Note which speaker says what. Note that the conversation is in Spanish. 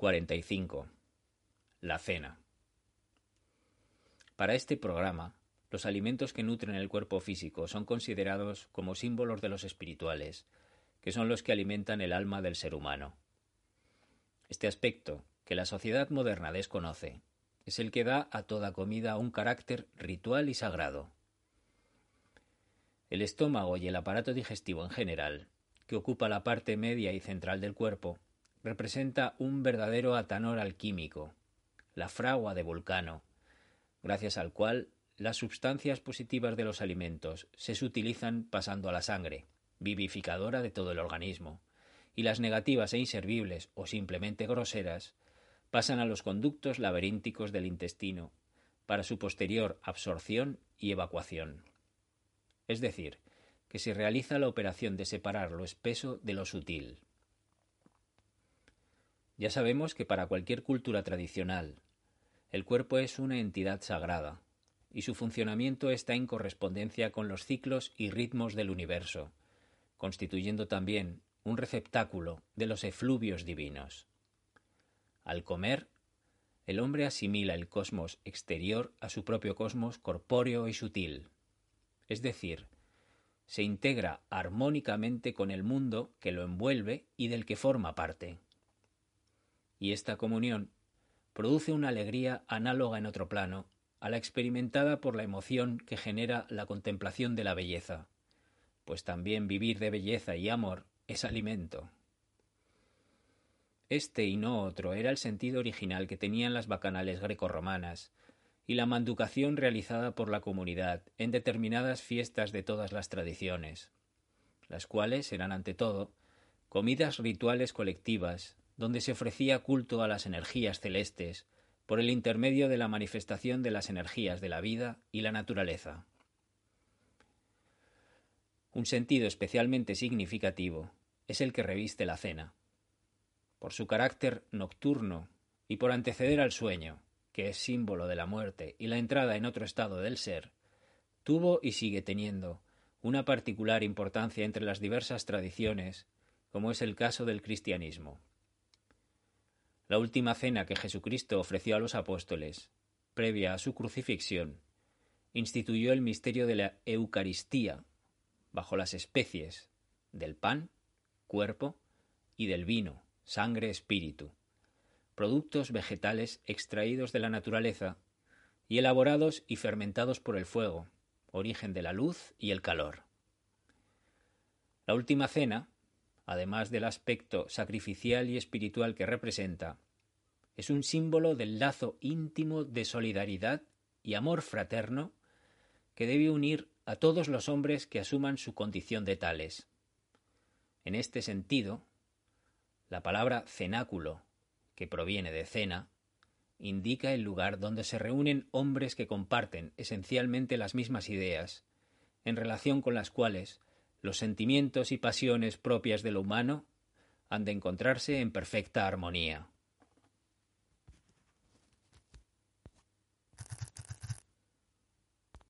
Speaker 1: 45. La cena. Para este programa, los alimentos que nutren el cuerpo físico son considerados como símbolos de los espirituales, que son los que alimentan el alma del ser humano. Este aspecto, que la sociedad moderna desconoce, es el que da a toda comida un carácter ritual y sagrado. El estómago y el aparato digestivo en general, que ocupa la parte media y central del cuerpo, representa un verdadero atanor alquímico, la fragua de Vulcano, gracias al cual las sustancias positivas de los alimentos se sutilizan pasando a la sangre, vivificadora de todo el organismo, y las negativas e inservibles o simplemente groseras pasan a los conductos laberínticos del intestino para su posterior absorción y evacuación. Es decir, que se realiza la operación de separar lo espeso de lo sutil. Ya sabemos que para cualquier cultura tradicional, el cuerpo es una entidad sagrada, y su funcionamiento está en correspondencia con los ciclos y ritmos del universo, constituyendo también un receptáculo de los efluvios divinos. Al comer, el hombre asimila el cosmos exterior a su propio cosmos corpóreo y sutil, es decir, se integra armónicamente con el mundo que lo envuelve y del que forma parte y esta comunión produce una alegría análoga en otro plano a la experimentada por la emoción que genera la contemplación de la belleza, pues también vivir de belleza y amor es alimento. Este y no otro era el sentido original que tenían las bacanales grecorromanas y la manducación realizada por la comunidad en determinadas fiestas de todas las tradiciones, las cuales eran ante todo comidas rituales colectivas donde se ofrecía culto a las energías celestes por el intermedio de la manifestación de las energías de la vida y la naturaleza. Un sentido especialmente significativo es el que reviste la cena. Por su carácter nocturno y por anteceder al sueño, que es símbolo de la muerte y la entrada en otro estado del ser, tuvo y sigue teniendo una particular importancia entre las diversas tradiciones, como es el caso del cristianismo. La última cena que Jesucristo ofreció a los apóstoles, previa a su crucifixión, instituyó el misterio de la Eucaristía bajo las especies del pan, cuerpo, y del vino, sangre, espíritu, productos vegetales extraídos de la naturaleza y elaborados y fermentados por el fuego, origen de la luz y el calor. La última cena además del aspecto sacrificial y espiritual que representa, es un símbolo del lazo íntimo de solidaridad y amor fraterno que debe unir a todos los hombres que asuman su condición de tales. En este sentido, la palabra cenáculo, que proviene de cena, indica el lugar donde se reúnen hombres que comparten esencialmente las mismas ideas, en relación con las cuales los sentimientos y pasiones propias de lo humano han de encontrarse en perfecta armonía.